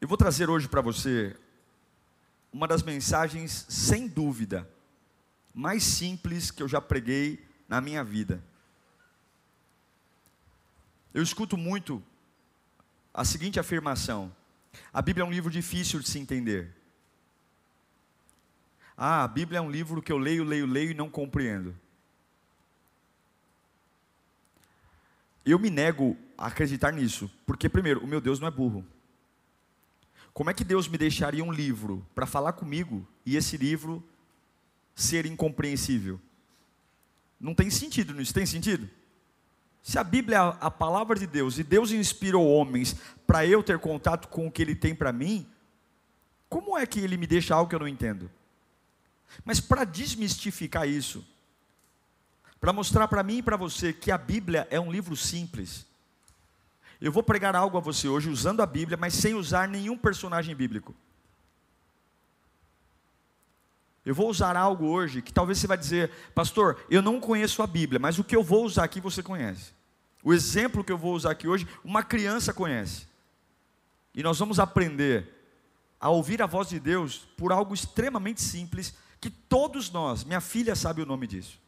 Eu vou trazer hoje para você uma das mensagens, sem dúvida, mais simples que eu já preguei na minha vida. Eu escuto muito a seguinte afirmação: a Bíblia é um livro difícil de se entender. Ah, a Bíblia é um livro que eu leio, leio, leio e não compreendo. Eu me nego a acreditar nisso, porque, primeiro, o meu Deus não é burro. Como é que Deus me deixaria um livro para falar comigo e esse livro ser incompreensível? Não tem sentido nisso, tem sentido? Se a Bíblia é a palavra de Deus e Deus inspirou homens para eu ter contato com o que Ele tem para mim, como é que Ele me deixa algo que eu não entendo? Mas para desmistificar isso, para mostrar para mim e para você que a Bíblia é um livro simples, eu vou pregar algo a você hoje usando a Bíblia, mas sem usar nenhum personagem bíblico. Eu vou usar algo hoje que talvez você vai dizer, pastor, eu não conheço a Bíblia, mas o que eu vou usar aqui você conhece. O exemplo que eu vou usar aqui hoje, uma criança conhece. E nós vamos aprender a ouvir a voz de Deus por algo extremamente simples, que todos nós, minha filha sabe o nome disso,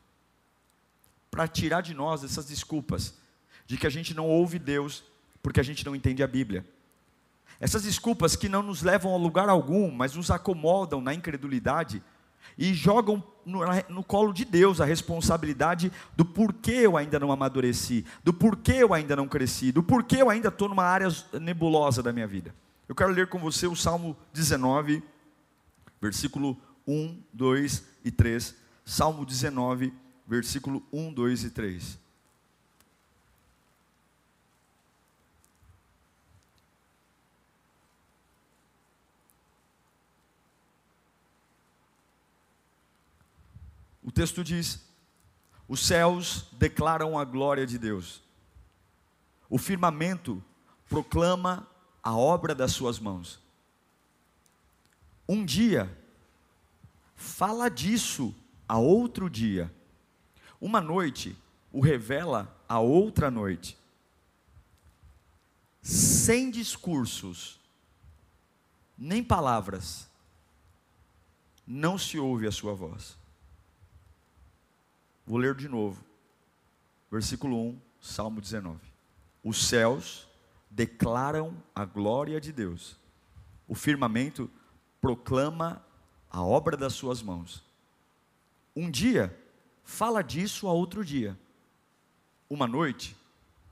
para tirar de nós essas desculpas de que a gente não ouve Deus porque a gente não entende a Bíblia. Essas desculpas que não nos levam a lugar algum, mas nos acomodam na incredulidade, e jogam no, no, colo de Deus a responsabilidade do porquê eu ainda não amadureci, do porquê eu ainda não cresci, do porquê eu ainda estou numa área nebulosa da minha vida. Eu quero ler com você o Salmo 19, versículo 1, 2 e 3. Salmo 19, versículo 1, 2 e 3. Texto diz: os céus declaram a glória de Deus, o firmamento proclama a obra das suas mãos. Um dia, fala disso a outro dia, uma noite o revela a outra noite. Sem discursos, nem palavras, não se ouve a sua voz. Vou ler de novo. Versículo 1, Salmo 19. Os céus declaram a glória de Deus. O firmamento proclama a obra das suas mãos. Um dia fala disso a outro dia. Uma noite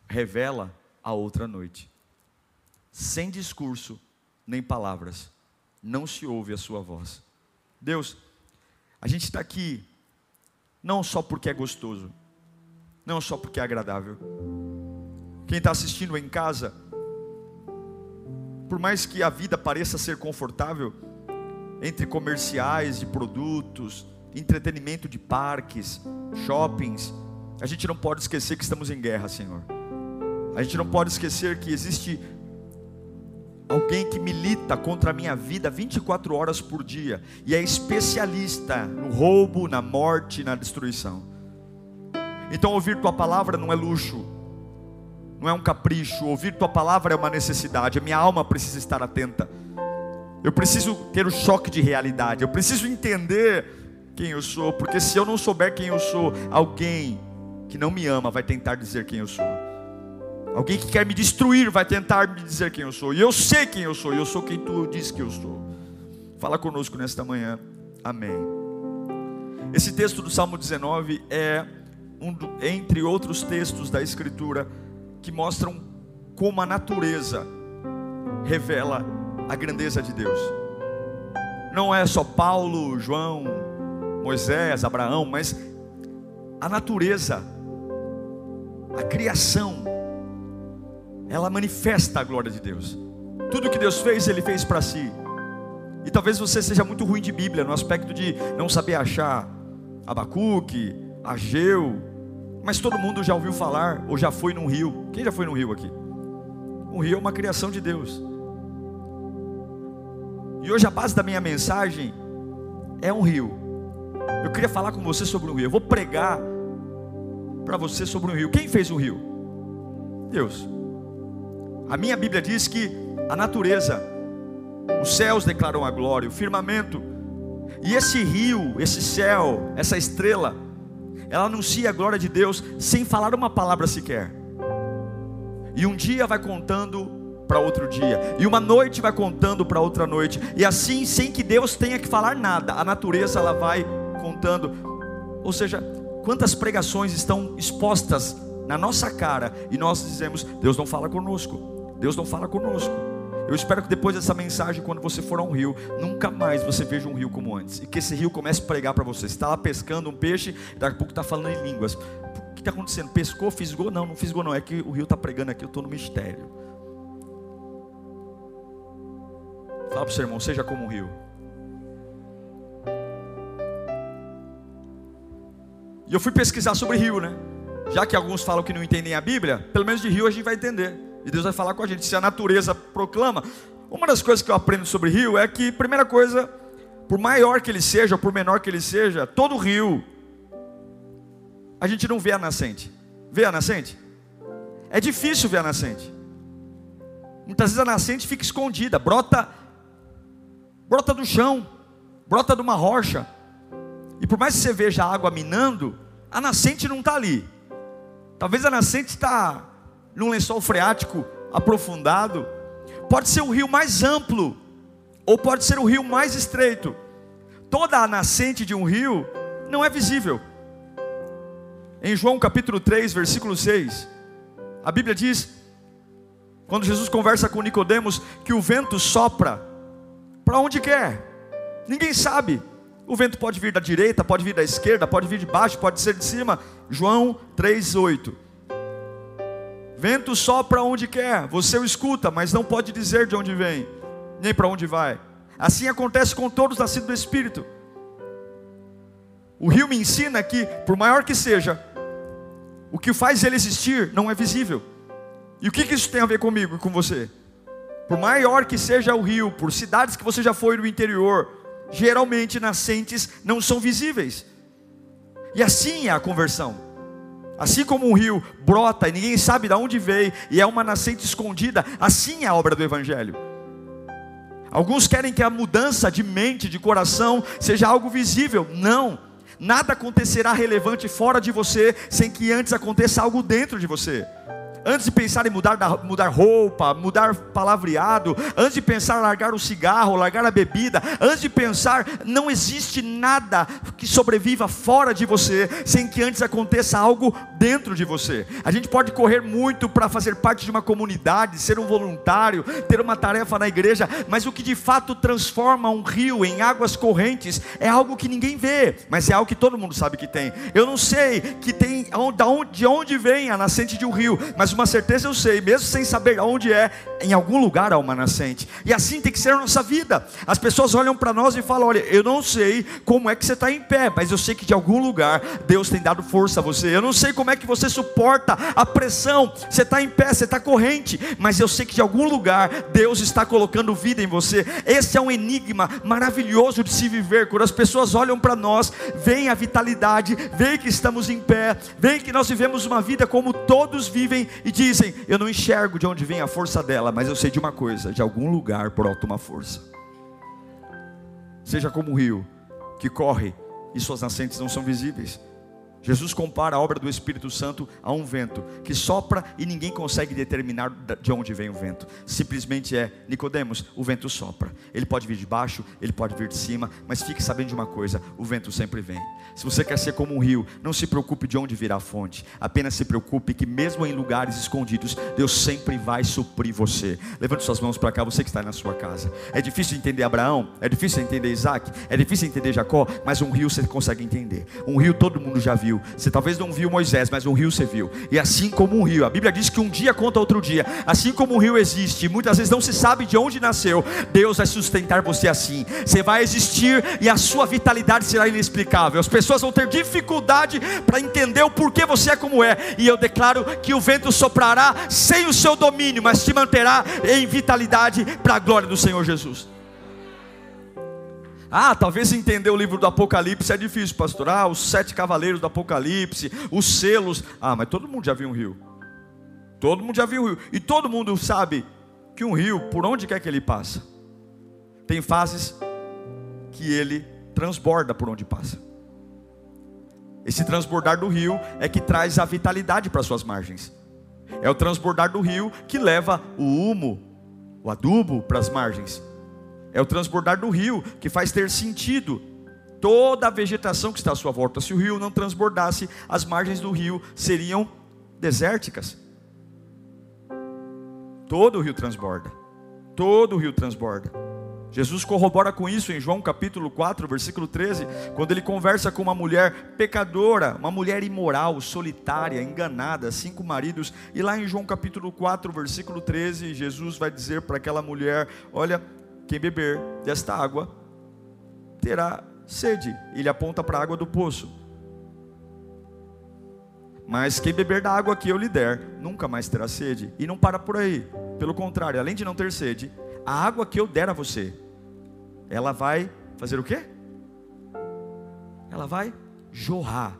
revela a outra noite. Sem discurso nem palavras, não se ouve a sua voz. Deus, a gente está aqui não só porque é gostoso, não só porque é agradável. Quem está assistindo em casa, por mais que a vida pareça ser confortável, entre comerciais de produtos, entretenimento de parques, shoppings, a gente não pode esquecer que estamos em guerra, Senhor. A gente não pode esquecer que existe alguém que milita contra a minha vida 24 horas por dia e é especialista no roubo, na morte, na destruição. Então ouvir tua palavra não é luxo, não é um capricho, ouvir tua palavra é uma necessidade. A minha alma precisa estar atenta. Eu preciso ter o choque de realidade. Eu preciso entender quem eu sou, porque se eu não souber quem eu sou, alguém que não me ama vai tentar dizer quem eu sou. Alguém que quer me destruir vai tentar me dizer quem eu sou. E eu sei quem eu sou. E eu sou quem tu diz que eu sou. Fala conosco nesta manhã. Amém. Esse texto do Salmo 19 é um entre outros textos da Escritura que mostram como a natureza revela a grandeza de Deus. Não é só Paulo, João, Moisés, Abraão, mas a natureza, a criação ela manifesta a glória de Deus. Tudo que Deus fez, Ele fez para si. E talvez você seja muito ruim de Bíblia, no aspecto de não saber achar Abacuque, Ageu, mas todo mundo já ouviu falar ou já foi num rio. Quem já foi num rio aqui? Um rio é uma criação de Deus. E hoje a base da minha mensagem é um rio. Eu queria falar com você sobre um rio. Eu vou pregar para você sobre um rio. Quem fez o rio? Deus. A minha Bíblia diz que a natureza, os céus declaram a glória, o firmamento, e esse rio, esse céu, essa estrela, ela anuncia a glória de Deus sem falar uma palavra sequer. E um dia vai contando para outro dia, e uma noite vai contando para outra noite, e assim, sem que Deus tenha que falar nada, a natureza ela vai contando. Ou seja, quantas pregações estão expostas na nossa cara e nós dizemos: Deus não fala conosco, Deus não fala conosco. Eu espero que depois dessa mensagem, quando você for a um rio, nunca mais você veja um rio como antes. E que esse rio comece a pregar para você. Você está lá pescando um peixe, daqui a pouco está falando em línguas. O que está acontecendo? Pescou, fisgou? Não, não fisgou não. É que o rio está pregando aqui, eu estou no mistério. Fala para o seu irmão, seja como um rio. E eu fui pesquisar sobre rio, né? Já que alguns falam que não entendem a Bíblia, pelo menos de rio a gente vai entender. E Deus vai falar com a gente. Se a natureza proclama, uma das coisas que eu aprendo sobre rio é que, primeira coisa, por maior que ele seja, ou por menor que ele seja, todo rio, a gente não vê a nascente. Vê a nascente? É difícil ver a nascente. Muitas vezes a nascente fica escondida, brota, brota do chão, brota de uma rocha. E por mais que você veja a água minando, a nascente não está ali. Talvez a nascente está num lençol freático aprofundado, pode ser o rio mais amplo, ou pode ser o rio mais estreito. Toda a nascente de um rio não é visível. Em João capítulo 3, versículo 6, a Bíblia diz, quando Jesus conversa com Nicodemos, que o vento sopra para onde quer. Ninguém sabe. O vento pode vir da direita, pode vir da esquerda, pode vir de baixo, pode ser de cima. João 8. Vento sopra onde quer, você o escuta, mas não pode dizer de onde vem, nem para onde vai. Assim acontece com todos nascidos do Espírito. O rio me ensina que, por maior que seja, o que faz ele existir não é visível. E o que, que isso tem a ver comigo e com você? Por maior que seja o rio, por cidades que você já foi no interior, geralmente nascentes não são visíveis. E assim é a conversão. Assim como um rio brota e ninguém sabe de onde veio e é uma nascente escondida, assim é a obra do Evangelho. Alguns querem que a mudança de mente, de coração, seja algo visível. Não, nada acontecerá relevante fora de você sem que antes aconteça algo dentro de você. Antes de pensar em mudar, mudar roupa, mudar palavreado, antes de pensar em largar o cigarro, largar a bebida, antes de pensar, não existe nada que sobreviva fora de você sem que antes aconteça algo dentro de você. A gente pode correr muito para fazer parte de uma comunidade, ser um voluntário, ter uma tarefa na igreja, mas o que de fato transforma um rio em águas correntes é algo que ninguém vê, mas é algo que todo mundo sabe que tem. Eu não sei que tem de onde vem a nascente de um rio, mas uma certeza eu sei, mesmo sem saber onde é, em algum lugar há uma nascente. E assim tem que ser a nossa vida. As pessoas olham para nós e falam: Olha, eu não sei como é que você está em pé, mas eu sei que de algum lugar Deus tem dado força a você. Eu não sei como é que você suporta a pressão. Você está em pé, você está corrente, mas eu sei que de algum lugar Deus está colocando vida em você. Esse é um enigma maravilhoso de se viver. Quando as pessoas olham para nós, veem a vitalidade, veem que estamos em pé, veem que nós vivemos uma vida como todos vivem e dizem: Eu não enxergo de onde vem a força dela, mas eu sei de uma coisa: de algum lugar brota uma força. Seja como o rio que corre e suas nascentes não são visíveis. Jesus compara a obra do Espírito Santo a um vento que sopra e ninguém consegue determinar de onde vem o vento. Simplesmente é, Nicodemos, o vento sopra. Ele pode vir de baixo, ele pode vir de cima, mas fique sabendo de uma coisa, o vento sempre vem. Se você quer ser como um rio, não se preocupe de onde virá a fonte. Apenas se preocupe que mesmo em lugares escondidos, Deus sempre vai suprir você. Levante suas mãos para cá, você que está na sua casa. É difícil entender Abraão, é difícil entender Isaac, é difícil entender Jacó, mas um rio você consegue entender. Um rio todo mundo já viu viu. Você talvez não viu Moisés, mas um rio você viu. E assim como um rio, a Bíblia diz que um dia conta outro dia. Assim como um rio existe, muitas vezes não se sabe de onde nasceu. Deus vai sustentar você assim. Você vai existir e a sua vitalidade será inexplicável. As pessoas vão ter dificuldade para entender o porquê você é como é. E eu declaro que o vento soprará sem o seu domínio, mas te manterá em vitalidade para a glória do Senhor Jesus. Ah, talvez entender o livro do Apocalipse é difícil, pastor. Ah, os sete cavaleiros do Apocalipse, os selos. Ah, mas todo mundo já viu um rio. Todo mundo já viu um rio. E todo mundo sabe que um rio, por onde quer que ele passa, tem fases que ele transborda por onde passa. Esse transbordar do rio é que traz a vitalidade para suas margens. É o transbordar do rio que leva o humo, o adubo para as margens. É o transbordar do rio que faz ter sentido toda a vegetação que está à sua volta. Se o rio não transbordasse, as margens do rio seriam desérticas. Todo o rio transborda. Todo o rio transborda. Jesus corrobora com isso em João capítulo 4, versículo 13, quando ele conversa com uma mulher pecadora, uma mulher imoral, solitária, enganada, cinco maridos, e lá em João capítulo 4, versículo 13, Jesus vai dizer para aquela mulher: Olha, quem beber desta água terá sede. Ele aponta para a água do poço. Mas quem beber da água que eu lhe der, nunca mais terá sede. E não para por aí. Pelo contrário, além de não ter sede, a água que eu der a você, ela vai fazer o quê? Ela vai jorrar.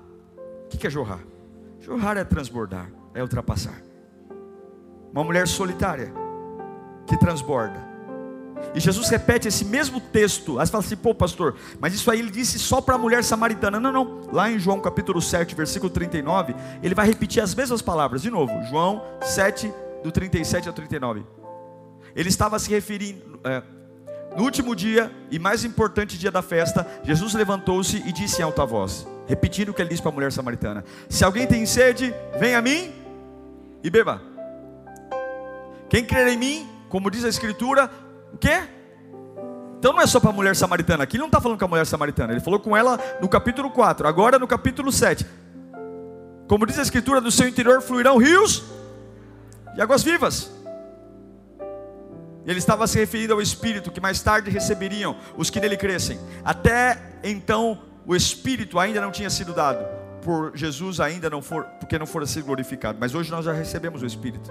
O que é jorrar? Jorrar é transbordar, é ultrapassar. Uma mulher solitária que transborda e Jesus repete esse mesmo texto. Aí você fala assim, pô, pastor, mas isso aí ele disse só para a mulher samaritana. Não, não. Lá em João capítulo 7, versículo 39, ele vai repetir as mesmas palavras. De novo, João 7, do 37 ao 39. Ele estava se referindo. É, no último dia e mais importante dia da festa, Jesus levantou-se e disse em alta voz, repetindo o que ele disse para a mulher samaritana: Se alguém tem sede, vem a mim e beba. Quem crer em mim, como diz a Escritura, o quê? Então não é só para a mulher samaritana. Aqui ele não está falando com a mulher samaritana. Ele falou com ela no capítulo 4. Agora no capítulo 7. Como diz a escritura, do seu interior fluirão rios de águas vivas. Ele estava se referindo ao Espírito que mais tarde receberiam os que nele crescem. Até então o Espírito ainda não tinha sido dado por Jesus ainda não for, porque não fora sido glorificado. Mas hoje nós já recebemos o Espírito.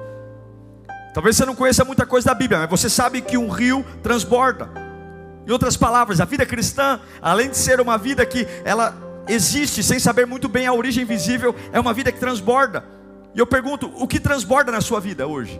Talvez você não conheça muita coisa da Bíblia, mas você sabe que um rio transborda. Em outras palavras, a vida cristã, além de ser uma vida que ela existe sem saber muito bem a origem visível, é uma vida que transborda. E eu pergunto, o que transborda na sua vida hoje?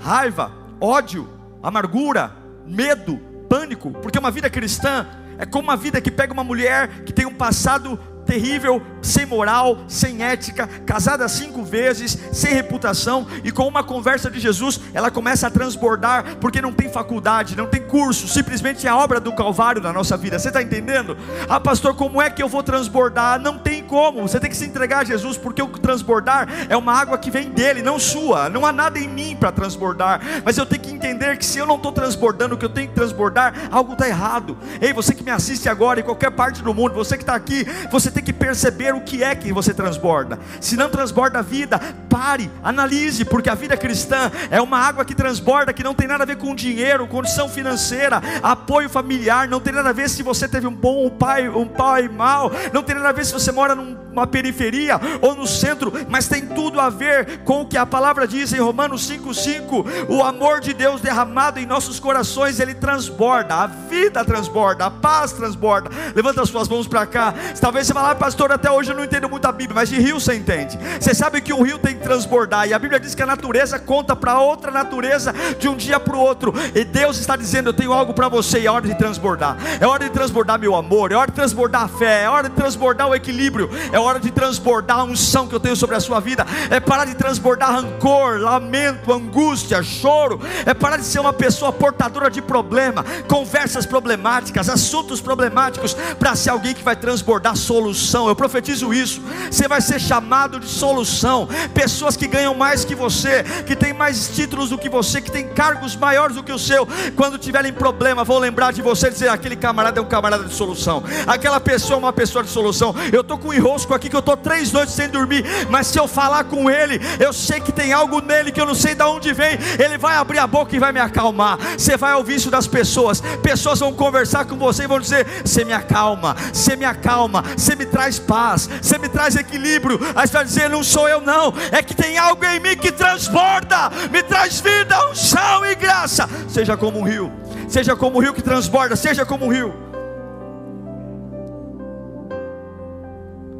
Raiva, ódio, amargura, medo, pânico, porque uma vida cristã é como uma vida que pega uma mulher que tem um passado terrível, sem moral, sem ética, casada cinco vezes, sem reputação, e com uma conversa de Jesus, ela começa a transbordar, porque não tem faculdade, não tem curso, simplesmente é a obra do Calvário na nossa vida. Você está entendendo? Ah, pastor, como é que eu vou transbordar? Não tem como, você tem que se entregar a Jesus, porque o transbordar é uma água que vem dele, não sua. Não há nada em mim para transbordar, mas eu tenho que entender que se eu não estou transbordando o que eu tenho que transbordar, algo está errado. Ei, você que me assiste agora, em qualquer parte do mundo, você que está aqui, você tem que perceber o que é que você transborda. Se não transborda a vida, pare, analise, porque a vida cristã é uma água que transborda, que não tem nada a ver com dinheiro, condição financeira, apoio familiar, não tem nada a ver se você teve um bom pai, um pai mau, não tem nada a ver se você mora numa periferia ou no centro, mas tem tudo a ver com o que a palavra diz em Romanos 5:5, o amor de Deus derramado em nossos corações, ele transborda, a vida transborda, a paz transborda. Levanta as suas mãos para cá. Talvez você vá pastor, até hoje eu não entendo muito a Bíblia, mas de rio você entende. Você sabe que um rio tem que transbordar, e a Bíblia diz que a natureza conta para outra natureza de um dia para o outro. E Deus está dizendo: Eu tenho algo para você, e é hora de transbordar. É hora de transbordar meu amor, é hora de transbordar a fé, é hora de transbordar o equilíbrio, é hora de transbordar a unção que eu tenho sobre a sua vida. É parar de transbordar rancor, lamento, angústia, choro. É parar de ser uma pessoa portadora de problema, conversas problemáticas, assuntos problemáticos, para ser alguém que vai transbordar solução. Eu profetizo isso. Você vai ser chamado de solução. Pessoas que ganham mais que você, que têm mais títulos do que você, que têm cargos maiores do que o seu, quando tiverem problema, vão lembrar de você e dizer: aquele camarada é um camarada de solução, aquela pessoa é uma pessoa de solução. Eu estou com um enrosco aqui que eu estou três noites sem dormir, mas se eu falar com ele, eu sei que tem algo nele que eu não sei de onde vem, ele vai abrir a boca e vai me acalmar. Você vai ouvir isso das pessoas, pessoas vão conversar com você e vão dizer: Você me acalma, você me acalma, você me traz paz, você me traz equilíbrio. Aí você vai dizer: Não sou eu, não, é que tem algo em mim que transborda, me traz vida, unção e graça. Seja como um rio, seja como um rio que transborda, seja como um rio.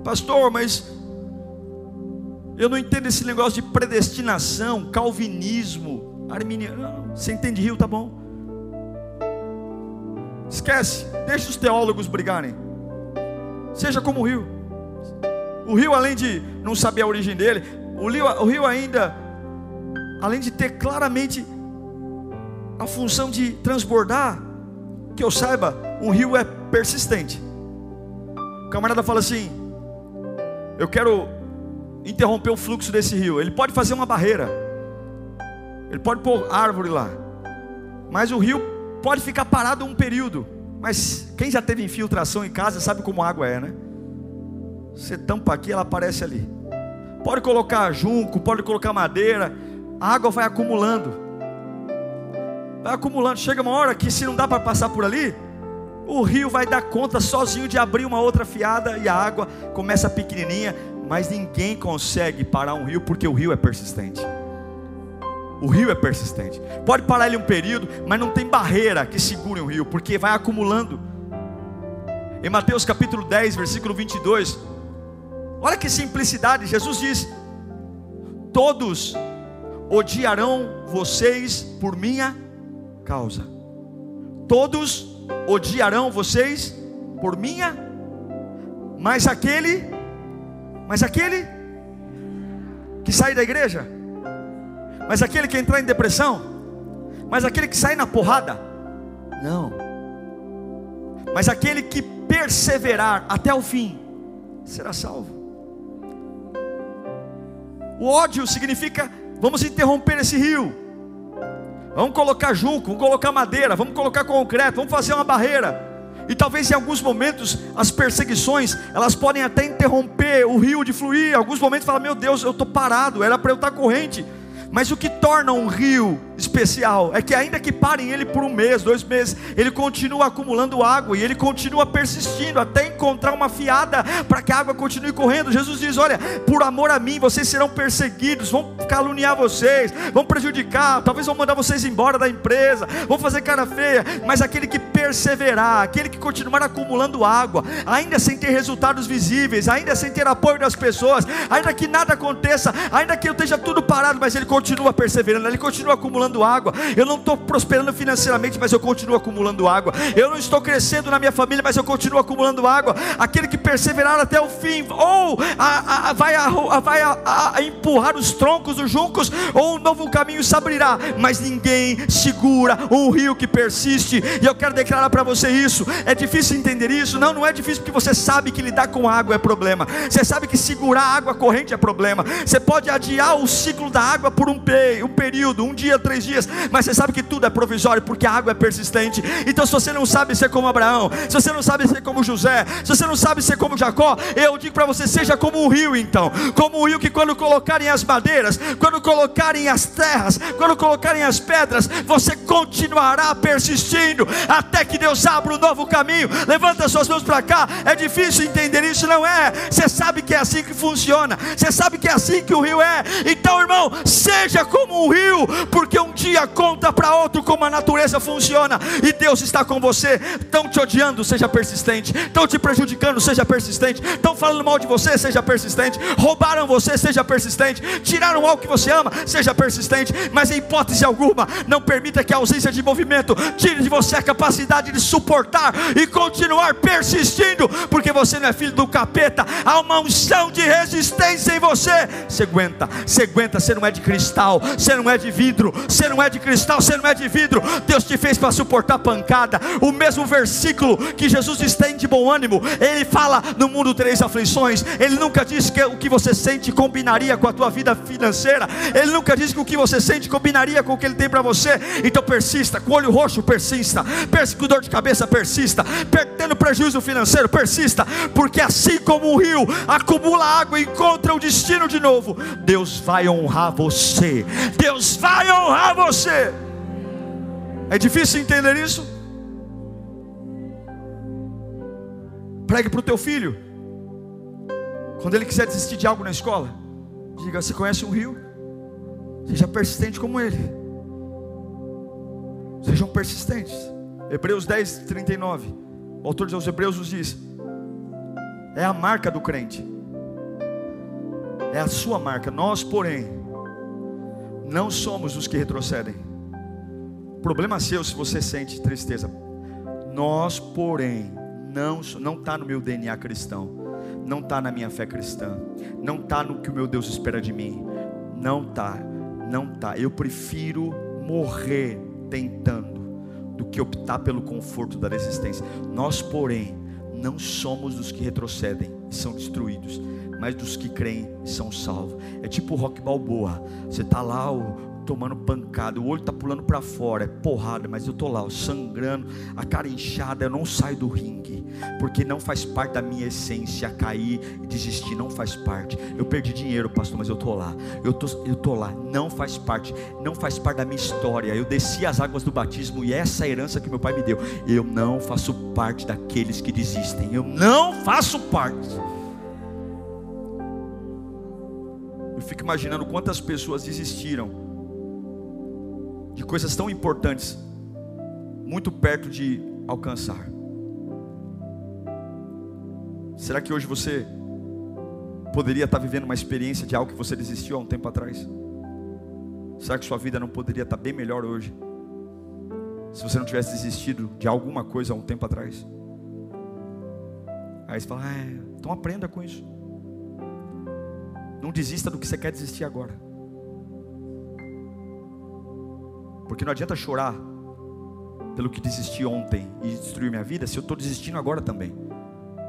Pastor, mas eu não entendo esse negócio de predestinação, calvinismo, arminiano. Você entende rio, tá bom? Esquece, deixa os teólogos brigarem. Seja como o rio. O rio, além de não saber a origem dele, o rio, o rio ainda, além de ter claramente a função de transbordar, que eu saiba, um rio é persistente. O camarada fala assim: Eu quero interromper o fluxo desse rio. Ele pode fazer uma barreira, ele pode pôr árvore lá, mas o rio pode ficar parado um período. Mas quem já teve infiltração em casa sabe como água é, né? Você tampa aqui, ela aparece ali. Pode colocar junco, pode colocar madeira, a água vai acumulando. Vai acumulando. Chega uma hora que se não dá para passar por ali, o rio vai dar conta sozinho de abrir uma outra fiada e a água começa pequenininha, mas ninguém consegue parar um rio porque o rio é persistente. O rio é persistente. Pode parar ele um período, mas não tem barreira que segure o rio, porque vai acumulando. Em Mateus capítulo 10, versículo 22, olha que simplicidade, Jesus diz: Todos odiarão vocês por minha causa. Todos odiarão vocês por minha, mas aquele mas aquele que sai da igreja, mas aquele que entrar em depressão, mas aquele que sai na porrada, não. Mas aquele que perseverar até o fim será salvo. O ódio significa vamos interromper esse rio. Vamos colocar junco, vamos colocar madeira, vamos colocar concreto, vamos fazer uma barreira. E talvez em alguns momentos as perseguições, elas podem até interromper o rio de fluir. Em alguns momentos fala: "Meu Deus, eu estou parado, era para eu estar corrente". Mas o que torna um rio especial é que, ainda que parem ele por um mês, dois meses, ele continua acumulando água e ele continua persistindo até encontrar uma fiada para que a água continue correndo. Jesus diz: Olha, por amor a mim, vocês serão perseguidos, vão caluniar vocês, vão prejudicar, talvez vão mandar vocês embora da empresa, vão fazer cara feia, mas aquele que perseverar, aquele que continuar acumulando água, ainda sem ter resultados visíveis, ainda sem ter apoio das pessoas, ainda que nada aconteça, ainda que eu esteja tudo parado, mas ele continua perseverando, ele continua acumulando água. Eu não estou prosperando financeiramente, mas eu continuo acumulando água. Eu não estou crescendo na minha família, mas eu continuo acumulando água. Aquele que perseverar até o fim, ou a, a, vai, a, vai a, empurrar os troncos dos juncos, ou um novo caminho se abrirá. Mas ninguém segura um rio que persiste. E eu quero declarar para você isso. É difícil entender isso? Não, não é difícil porque você sabe que lidar com água é problema. Você sabe que segurar água corrente é problema. Você pode adiar o ciclo da água por um um período, um dia, três dias, mas você sabe que tudo é provisório, porque a água é persistente. Então, se você não sabe ser como Abraão, se você não sabe ser como José, se você não sabe ser como Jacó, eu digo para você: seja como um rio, então, como um rio que, quando colocarem as madeiras, quando colocarem as terras, quando colocarem as pedras, você continuará persistindo até que Deus abra um novo caminho. Levanta suas mãos para cá. É difícil entender isso, não é? Você sabe que é assim que funciona, você sabe que é assim que o rio é. Então, irmão, seja como um rio, porque um dia conta para outro como a natureza funciona, e Deus está com você. Estão te odiando, seja persistente. Estão te prejudicando, seja persistente. Estão falando mal de você, seja persistente. Roubaram você, seja persistente. Tiraram algo que você ama, seja persistente. Mas em hipótese alguma, não permita que a ausência de movimento tire de você a capacidade de suportar e continuar persistindo, porque você não é filho do capeta. Há uma unção de resistência em você. Você aguenta, você aguenta, você não é de cristal, você não é de vidro, você não é de cristal, você não é de vidro. Deus te fez para suportar pancada. O mesmo versículo que Jesus estende de bom ânimo, ele fala no mundo três aflições. Ele nunca disse que o que você sente combinaria com a tua vida financeira. Ele nunca disse que o que você sente combinaria com o que ele tem para você. Então persista, com olho roxo, persista. com dor de cabeça, persista. Tendo prejuízo financeiro, persista. Porque assim como o rio acumula água e encontra o destino de novo, Deus vai honrar você. Deus vai honrar você. É difícil entender isso? Pregue para o teu filho. Quando ele quiser desistir de algo na escola, diga: Você conhece um rio? Seja persistente como ele. Sejam persistentes. Hebreus 10, 39. O autor dos Hebreus nos diz: É a marca do crente. É a sua marca. Nós, porém, não somos os que retrocedem. Problema seu se você sente tristeza. Nós, porém, não não está no meu DNA cristão, não está na minha fé cristã, não está no que o meu Deus espera de mim, não está, não está. Eu prefiro morrer tentando do que optar pelo conforto da resistência. Nós, porém, não somos dos que retrocedem e são destruídos, mas dos que creem e são salvos. É tipo o rock balboa. Você está lá, o, tomando pancada, o olho está pulando para fora, é porrada, mas eu estou lá, sangrando, a cara inchada, eu não saio do ringue, porque não faz parte da minha essência cair e desistir, não faz parte. Eu perdi dinheiro, pastor, mas eu estou lá, eu tô, eu tô lá, não faz parte, não faz parte da minha história. Eu desci as águas do batismo e essa é a herança que meu pai me deu. Eu não faço parte daqueles que desistem, eu não faço parte. Eu fico imaginando quantas pessoas desistiram de coisas tão importantes, muito perto de alcançar. Será que hoje você poderia estar vivendo uma experiência de algo que você desistiu há um tempo atrás? Será que sua vida não poderia estar bem melhor hoje? Se você não tivesse desistido de alguma coisa há um tempo atrás? Aí você fala, ah, então aprenda com isso. Não desista do que você quer desistir agora. Porque não adianta chorar pelo que desisti ontem e destruir minha vida, se eu estou desistindo agora também.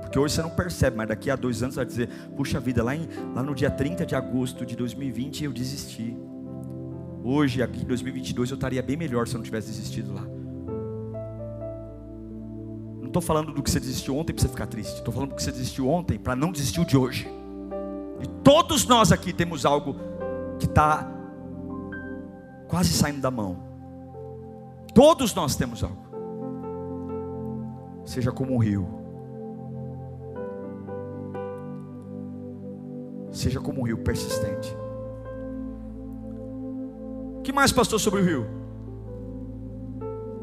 Porque hoje você não percebe, mas daqui a dois anos vai dizer: Puxa vida, lá, em, lá no dia 30 de agosto de 2020 eu desisti. Hoje, aqui em 2022, eu estaria bem melhor se eu não tivesse desistido lá. Não estou falando do que você desistiu ontem para você ficar triste. Estou falando do que você desistiu ontem para não desistir de hoje. E todos nós aqui temos algo que está quase saindo da mão. Todos nós temos algo. Seja como um rio. Seja como um rio persistente. O que mais, pastor, sobre o rio?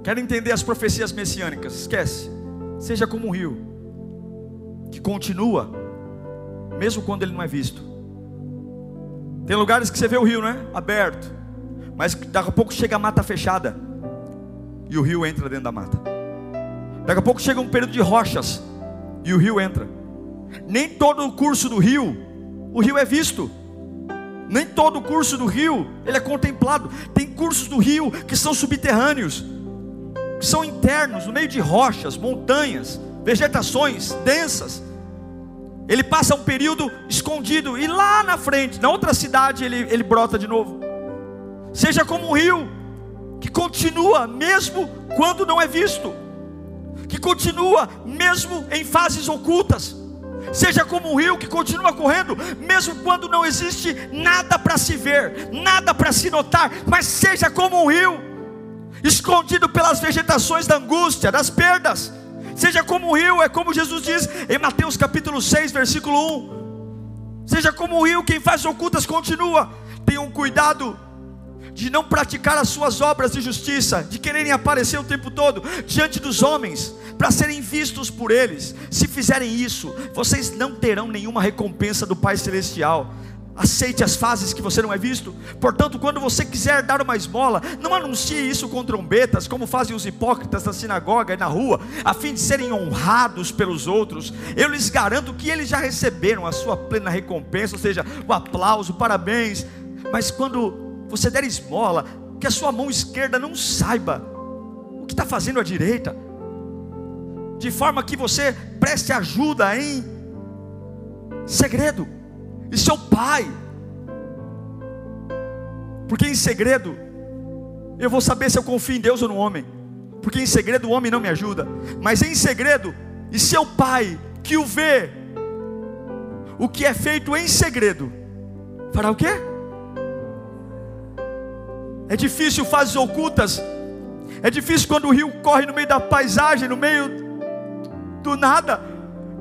Quero entender as profecias messiânicas. Esquece. Seja como um rio que continua, mesmo quando ele não é visto. Tem lugares que você vê o rio, né? Aberto mas daqui a pouco chega a mata fechada e o rio entra dentro da mata. Daqui a pouco chega um período de rochas e o rio entra. Nem todo o curso do rio, o rio é visto. Nem todo o curso do rio ele é contemplado. Tem cursos do rio que são subterrâneos, que são internos, no meio de rochas, montanhas, vegetações densas. Ele passa um período escondido e lá na frente, na outra cidade, ele, ele brota de novo. Seja como um rio que continua mesmo quando não é visto, que continua mesmo em fases ocultas. Seja como um rio que continua correndo, mesmo quando não existe nada para se ver, nada para se notar, mas seja como um rio, escondido pelas vegetações da angústia, das perdas. Seja como um rio, é como Jesus diz em Mateus capítulo 6, versículo 1. Seja como um rio, quem faz ocultas continua. Tenham cuidado de não praticar as suas obras de justiça, de quererem aparecer o tempo todo diante dos homens, para serem vistos por eles. Se fizerem isso, vocês não terão nenhuma recompensa do Pai Celestial. Aceite as fases que você não é visto. Portanto, quando você quiser dar uma esmola, não anuncie isso com trombetas, como fazem os hipócritas na sinagoga e na rua, a fim de serem honrados pelos outros. Eu lhes garanto que eles já receberam a sua plena recompensa, ou seja, o aplauso, parabéns. Mas quando você der esmola, que a sua mão esquerda não saiba o que está fazendo a direita, de forma que você preste ajuda em segredo, e seu pai, porque em segredo eu vou saber se eu confio em Deus ou no homem. porque em segredo o homem não me ajuda, mas em segredo, e seu pai que o vê, o que é feito em segredo, fará o quê? É difícil fases ocultas, é difícil quando o rio corre no meio da paisagem, no meio do nada.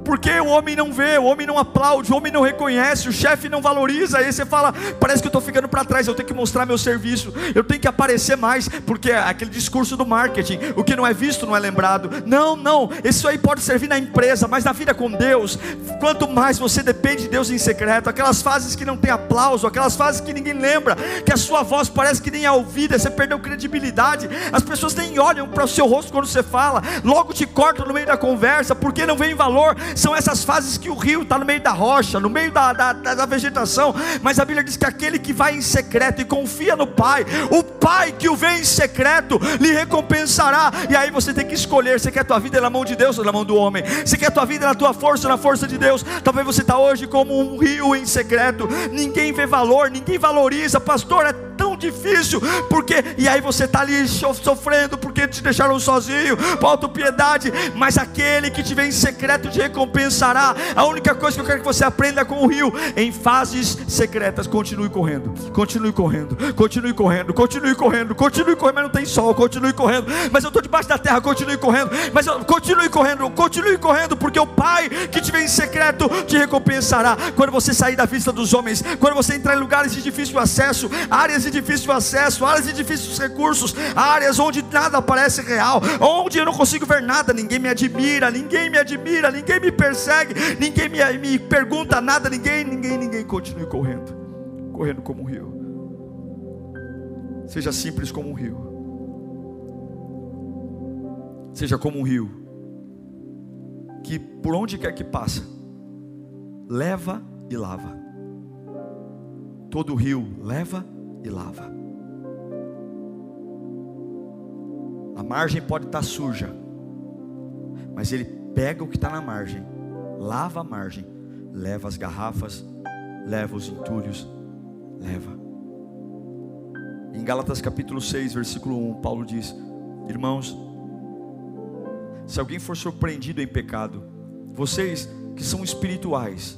Porque o homem não vê, o homem não aplaude, o homem não reconhece, o chefe não valoriza. Aí você fala, parece que eu estou ficando para trás, eu tenho que mostrar meu serviço, eu tenho que aparecer mais, porque é aquele discurso do marketing, o que não é visto não é lembrado. Não, não, isso aí pode servir na empresa, mas na vida com Deus, quanto mais você depende de Deus em secreto, aquelas fases que não tem aplauso, aquelas fases que ninguém lembra, que a sua voz parece que nem é ouvida, você perdeu credibilidade, as pessoas nem olham para o seu rosto quando você fala, logo te cortam no meio da conversa, porque não vem valor são essas fases que o rio está no meio da rocha, no meio da, da, da, vegetação. Mas a Bíblia diz que aquele que vai em secreto e confia no Pai, o Pai que o vê em secreto, lhe recompensará. E aí você tem que escolher: você quer a tua vida na mão de Deus ou na mão do homem? Você quer a tua vida na tua força ou na força de Deus? Talvez você está hoje como um rio em secreto, ninguém vê valor, ninguém valoriza, pastor, é tão difícil, porque, e aí você está ali sofrendo, porque te deixaram sozinho, por piedade, mas aquele que te vê em secreto te recompensará. A única coisa que eu quero que você aprenda com o rio, em fases secretas, continue correndo, continue correndo, continue correndo, continue correndo, continue correndo, mas não tem sol, continue correndo, mas eu estou debaixo da terra, continue correndo, mas eu, continue correndo, continue correndo, porque o Pai que te vê em secreto te recompensará. Quando você sair da vista dos homens, quando você entrar em lugares de difícil acesso, áreas de difícil acesso, áreas de difíceis recursos, áreas onde nada parece real, onde eu não consigo ver nada, ninguém me admira, ninguém me admira, ninguém me persegue, ninguém me, me pergunta nada, ninguém, ninguém, ninguém continue correndo, correndo como um rio. Seja simples como um rio. Seja como um rio que por onde quer que passa, leva e lava. Todo rio leva e lava. A margem pode estar suja, mas ele pega o que está na margem, lava a margem, leva as garrafas, leva os entulhos, leva. Em Gálatas capítulo 6, versículo 1, Paulo diz: Irmãos, se alguém for surpreendido em pecado, vocês que são espirituais,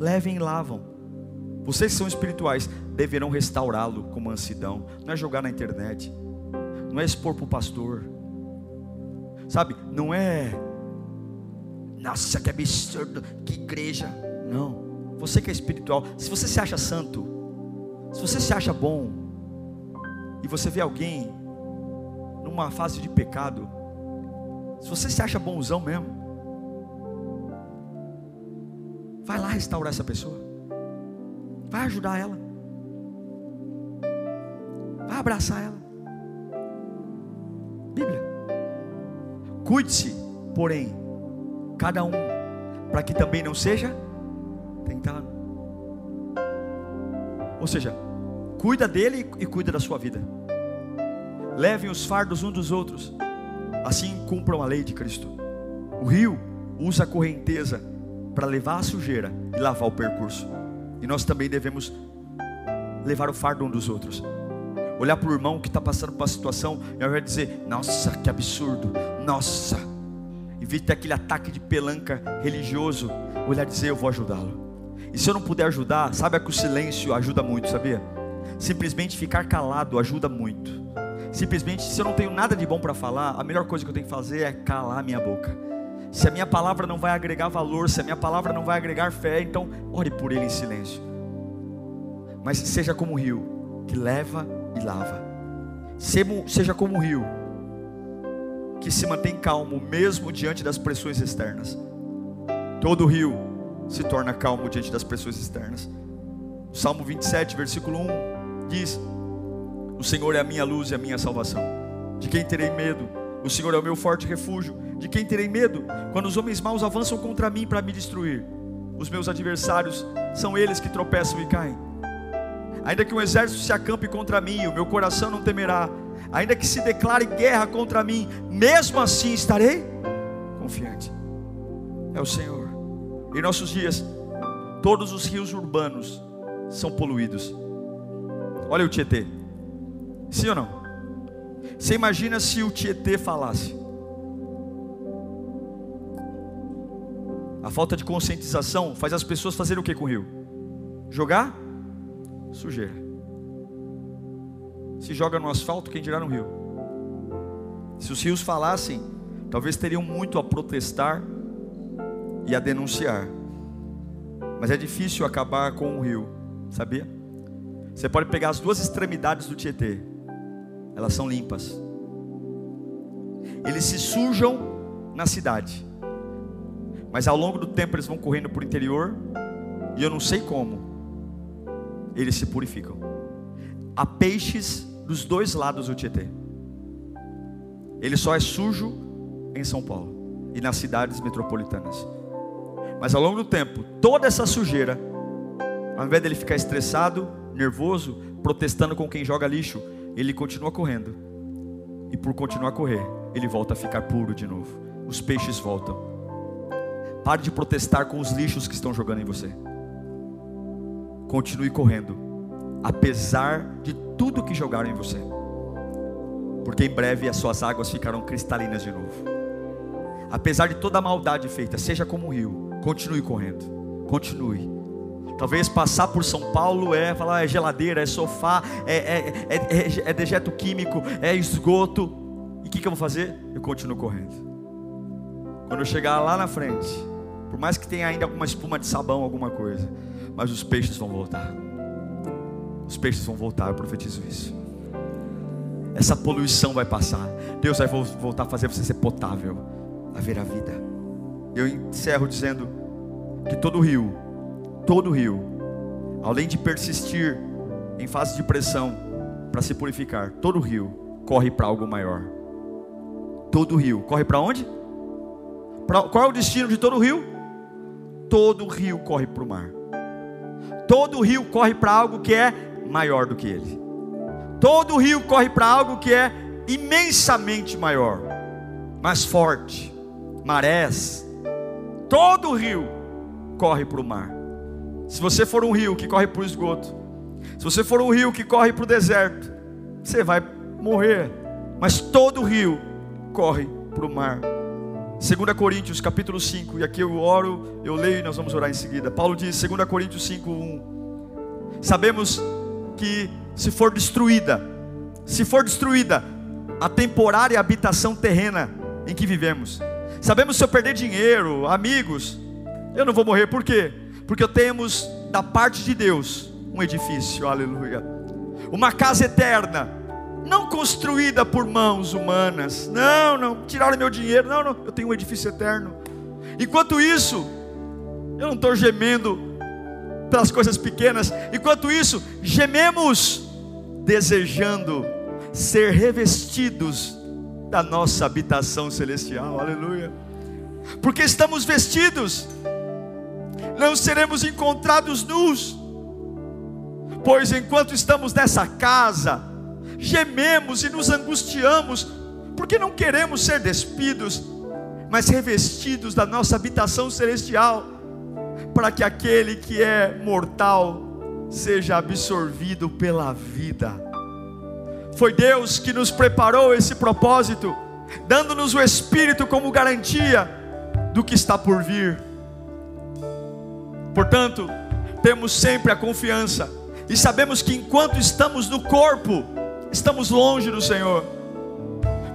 levem e lavam vocês que são espirituais deverão restaurá-lo com mansidão. Não é jogar na internet, não é expor para o pastor, sabe? Não é, nossa, que absurdo, que igreja. Não, você que é espiritual, se você se acha santo, se você se acha bom, e você vê alguém numa fase de pecado, se você se acha bonzão mesmo, vai lá restaurar essa pessoa. Vai ajudar ela. Vai abraçar ela. Bíblia. Cuide-se, porém, cada um, para que também não seja tentado. Ou seja, cuida dele e cuida da sua vida. Levem os fardos uns dos outros, assim cumpram a lei de Cristo. O rio usa a correnteza para levar a sujeira e lavar o percurso. E nós também devemos levar o fardo um dos outros. Olhar para o irmão que está passando por uma situação e ao invés de dizer, nossa, que absurdo, nossa, em ter aquele ataque de pelanca religioso, olhar e dizer, eu vou ajudá-lo. E se eu não puder ajudar, sabe que o silêncio ajuda muito, sabia? Simplesmente ficar calado ajuda muito. Simplesmente, se eu não tenho nada de bom para falar, a melhor coisa que eu tenho que fazer é calar minha boca se a minha palavra não vai agregar valor, se a minha palavra não vai agregar fé, então ore por ele em silêncio. Mas seja como o rio que leva e lava. Seja como o rio que se mantém calmo mesmo diante das pressões externas. Todo rio se torna calmo diante das pressões externas. O Salmo 27, versículo 1 diz: O Senhor é a minha luz e a minha salvação. De quem terei medo? O Senhor é o meu forte refúgio. De quem terei medo? Quando os homens maus avançam contra mim para me destruir. Os meus adversários são eles que tropeçam e caem. Ainda que um exército se acampe contra mim, o meu coração não temerá. Ainda que se declare guerra contra mim, mesmo assim estarei confiante. É o Senhor. Em nossos dias, todos os rios urbanos são poluídos. Olha o Tietê. Sim ou não? Você imagina se o Tietê falasse? A falta de conscientização faz as pessoas fazerem o que com o rio? Jogar sujeira. Se joga no asfalto, quem dirá no rio? Se os rios falassem, talvez teriam muito a protestar e a denunciar. Mas é difícil acabar com o rio, sabia? Você pode pegar as duas extremidades do Tietê, elas são limpas. Eles se sujam na cidade, mas ao longo do tempo eles vão correndo por interior, e eu não sei como, eles se purificam. Há peixes dos dois lados do Tietê. Ele só é sujo em São Paulo e nas cidades metropolitanas. Mas ao longo do tempo, toda essa sujeira, ao invés dele ficar estressado, nervoso, protestando com quem joga lixo, ele continua correndo. E por continuar a correr, ele volta a ficar puro de novo. Os peixes voltam. Pare de protestar com os lixos que estão jogando em você. Continue correndo, apesar de tudo que jogaram em você. Porque em breve as suas águas ficarão cristalinas de novo. Apesar de toda a maldade feita, seja como um rio, continue correndo. Continue. Talvez passar por São Paulo é falar é geladeira, é sofá, é, é, é, é, é dejeto químico, é esgoto. E o que, que eu vou fazer? Eu continuo correndo. Quando eu chegar lá na frente, por mais que tenha ainda alguma espuma de sabão, alguma coisa, mas os peixes vão voltar. Os peixes vão voltar, eu profetizo isso. Essa poluição vai passar. Deus vai voltar a fazer você ser potável, a ver a vida. Eu encerro dizendo que todo rio, todo rio, além de persistir em fase de pressão para se purificar, todo rio corre para algo maior. Todo rio corre para onde? Pra, qual é o destino de todo rio? Todo rio corre para o mar. Todo rio corre para algo que é maior do que ele. Todo rio corre para algo que é imensamente maior, mais forte, marés. Todo rio corre para o mar. Se você for um rio que corre para o esgoto, se você for um rio que corre para o deserto, você vai morrer. Mas todo rio corre para o mar. 2 Coríntios capítulo 5, e aqui eu oro, eu leio e nós vamos orar em seguida. Paulo diz, 2 Coríntios 5, 1. Sabemos que se for destruída, se for destruída a temporária habitação terrena em que vivemos, sabemos se eu perder dinheiro, amigos, eu não vou morrer, por quê? Porque temos da parte de Deus um edifício, aleluia, uma casa eterna, não construída por mãos humanas, não, não, tiraram meu dinheiro, não, não, eu tenho um edifício eterno. Enquanto isso, eu não estou gemendo pelas coisas pequenas. Enquanto isso, gememos, desejando ser revestidos da nossa habitação celestial. Aleluia. Porque estamos vestidos, não seremos encontrados nus. Pois enquanto estamos nessa casa, gememos e nos angustiamos, porque não queremos ser despidos, mas revestidos da nossa habitação celestial para que aquele que é mortal seja absorvido pela vida. Foi Deus que nos preparou esse propósito, dando-nos o Espírito como garantia do que está por vir. Portanto, temos sempre a confiança e sabemos que enquanto estamos no corpo, estamos longe do Senhor,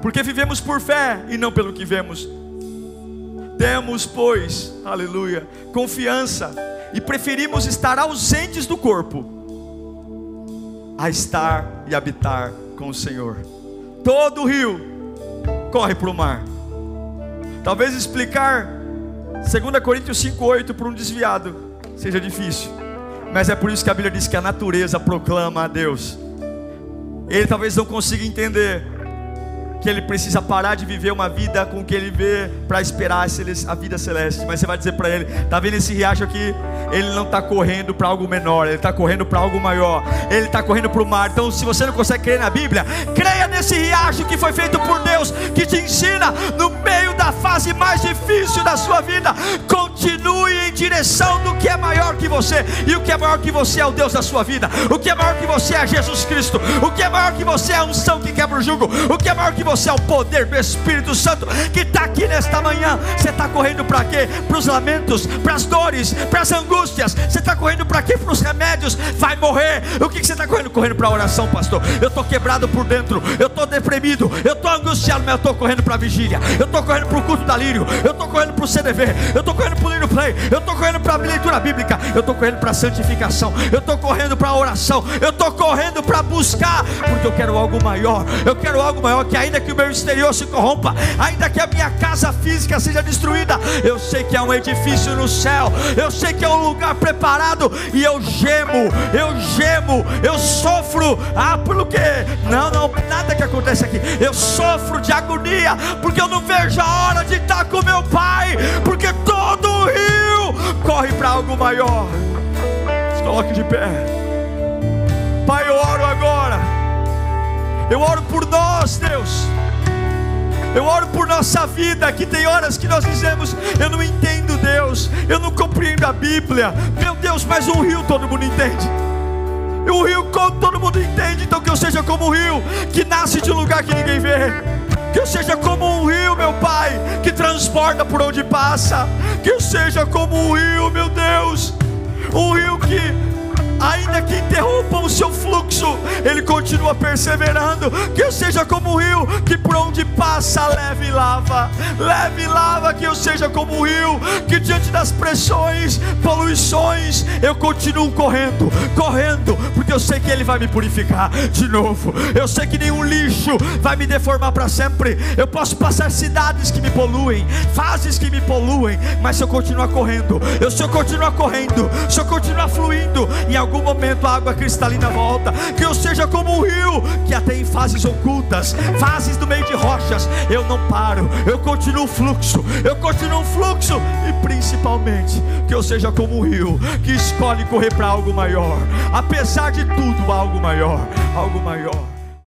porque vivemos por fé e não pelo que vemos. Temos, pois, aleluia, confiança e preferimos estar ausentes do corpo a estar e habitar com o Senhor. Todo rio corre para o mar. Talvez explicar 2 Coríntios 5,8 para um desviado seja difícil, mas é por isso que a Bíblia diz que a natureza proclama a Deus. Ele talvez não consiga entender, que ele precisa parar de viver uma vida com o que ele vê para esperar a vida celeste. Mas você vai dizer para ele: tá vendo esse riacho aqui? Ele não está correndo para algo menor, ele está correndo para algo maior. Ele está correndo para o mar. Então, se você não consegue crer na Bíblia, creia nesse riacho que foi feito por Deus, que te ensina no meio da fase mais difícil da sua vida, continue em direção do que é maior que você. E o que é maior que você é o Deus da sua vida. O que é maior que você é Jesus Cristo. O que é maior que você é a unção que quebra o jugo. O que é maior que você é o poder do Espírito Santo que está aqui nesta manhã. Você está correndo para quê? Para os lamentos, para as dores, para as angústias. Você está correndo para quê? Para os remédios. Vai morrer. O que, você está correndo? Correndo para a oração, pastor. Eu estou quebrado por dentro. Eu estou deprimido. Eu estou angustiado, mas eu estou correndo para a vigília. Eu estou correndo para o culto da lírio. Eu estou correndo para o CDV. Eu estou correndo para o Lírio Play. Eu estou correndo para a leitura bíblica. Eu estou correndo para a santificação. Eu estou correndo para a oração. Eu estou correndo para buscar. Porque eu quero algo maior. Eu quero algo maior que ainda que o meu exterior se corrompa, ainda que a minha casa física seja destruída, eu sei que é um edifício no céu. Eu sei que é um lugar preparado e eu gemo. Eu gemo. Eu sofro. Ah, por quê? Não, não, nada que acontece aqui. Eu sofro de agonia porque eu não vejo a hora de estar com meu pai, porque todo o rio corre para algo maior. Coloque de pé. Pai, eu oro agora. Eu oro por nós, Deus. Eu oro por nossa vida, que tem horas que nós dizemos, eu não entendo Deus, eu não compreendo a Bíblia. Meu Deus, mas um rio todo mundo entende. Um rio todo mundo entende, então que eu seja como um rio que nasce de um lugar que ninguém vê. Que eu seja como um rio, meu Pai, que transporta por onde passa. Que eu seja como um rio, meu Deus, um rio que ainda que interrompam o seu fluxo, ele continua perseverando. Que eu seja como o rio, que por onde passa, leve lava, leve lava. Que eu seja como o rio, que diante das pressões, poluições, eu continuo correndo, correndo, porque eu sei que ele vai me purificar de novo. Eu sei que nenhum lixo vai me deformar para sempre. Eu posso passar cidades que me poluem, fases que me poluem, mas se eu continuar correndo, eu se eu continuar correndo, se eu continuar fluindo, em algum momento a água cristalina volta. Que eu seja como um rio, que até em fases ocultas, fases no meio de rochas, eu não paro, eu continuo o fluxo, eu continuo o fluxo, e principalmente que eu seja como um rio, que escolhe correr para algo maior, apesar de tudo, algo maior, algo maior.